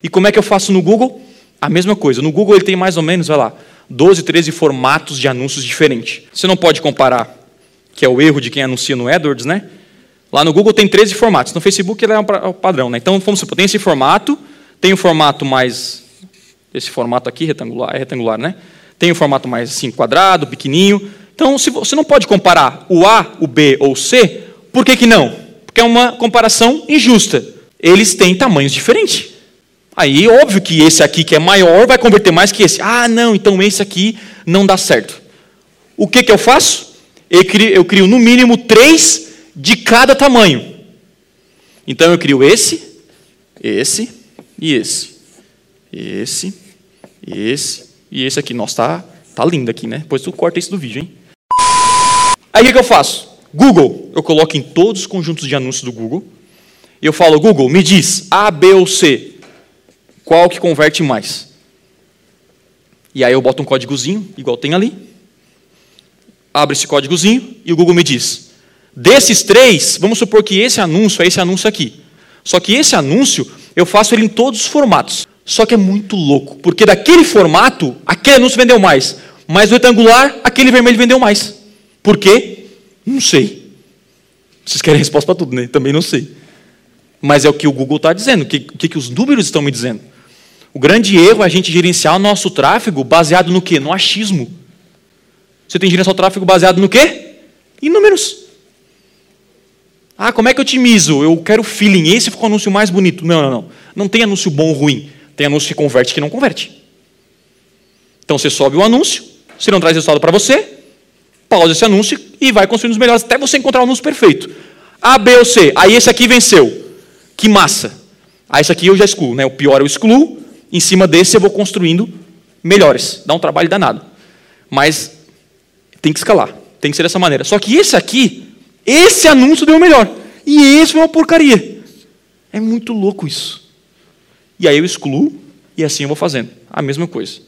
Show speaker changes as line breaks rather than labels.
E como é que eu faço no Google? A mesma coisa. No Google ele tem mais ou menos, vai lá, 12, 13 formatos de anúncios diferentes. Você não pode comparar, que é o erro de quem anuncia no AdWords, né? Lá no Google tem 13 formatos. No Facebook ele é o padrão, né? Então, vamos supor, tem esse formato, tem o formato mais esse formato aqui retangular, é retangular, né? Tem o formato mais assim quadrado, pequenininho. Então, se você não pode comparar o A, o B ou o C, por que que não? Porque é uma comparação injusta. Eles têm tamanhos diferentes. Aí, óbvio que esse aqui que é maior vai converter mais que esse. Ah, não, então esse aqui não dá certo. O que, que eu faço? Eu crio, eu crio no mínimo três de cada tamanho. Então eu crio esse, esse e esse. Esse, esse e esse aqui. Nossa, tá, tá lindo aqui, né? Depois tu corta isso do vídeo, hein? Aí o que, que eu faço? Google, eu coloco em todos os conjuntos de anúncios do Google. Eu falo, Google, me diz A, B ou C qual que converte mais. E aí eu boto um códigozinho, igual tem ali, abre esse códigozinho e o Google me diz: desses três, vamos supor que esse anúncio é esse anúncio aqui. Só que esse anúncio eu faço ele em todos os formatos. Só que é muito louco, porque daquele formato, aquele anúncio vendeu mais, mas o retangular, aquele vermelho vendeu mais. Por quê? Não sei. Vocês querem resposta para tudo, né? Também não sei. Mas é o que o Google está dizendo, o que, que, que os números estão me dizendo. O grande erro é a gente gerenciar o nosso tráfego baseado no quê? No achismo. Você tem que gerenciar o tráfego baseado no quê? Em números. Ah, como é que eu otimizo? Eu quero feeling. Esse ficou o anúncio mais bonito. Não, não, não. Não tem anúncio bom ou ruim. Tem anúncio que converte que não converte. Então você sobe o anúncio, se não traz resultado para você, pausa esse anúncio e vai construindo os melhores até você encontrar o anúncio perfeito. A, B ou C. Aí esse aqui venceu. Que massa. Aí esse aqui eu já excluo. Né? O pior eu excluo, em cima desse eu vou construindo melhores. Dá um trabalho danado. Mas tem que escalar. Tem que ser dessa maneira. Só que esse aqui, esse anúncio deu melhor. E esse foi uma porcaria. É muito louco isso. E aí eu excluo e assim eu vou fazendo. A mesma coisa.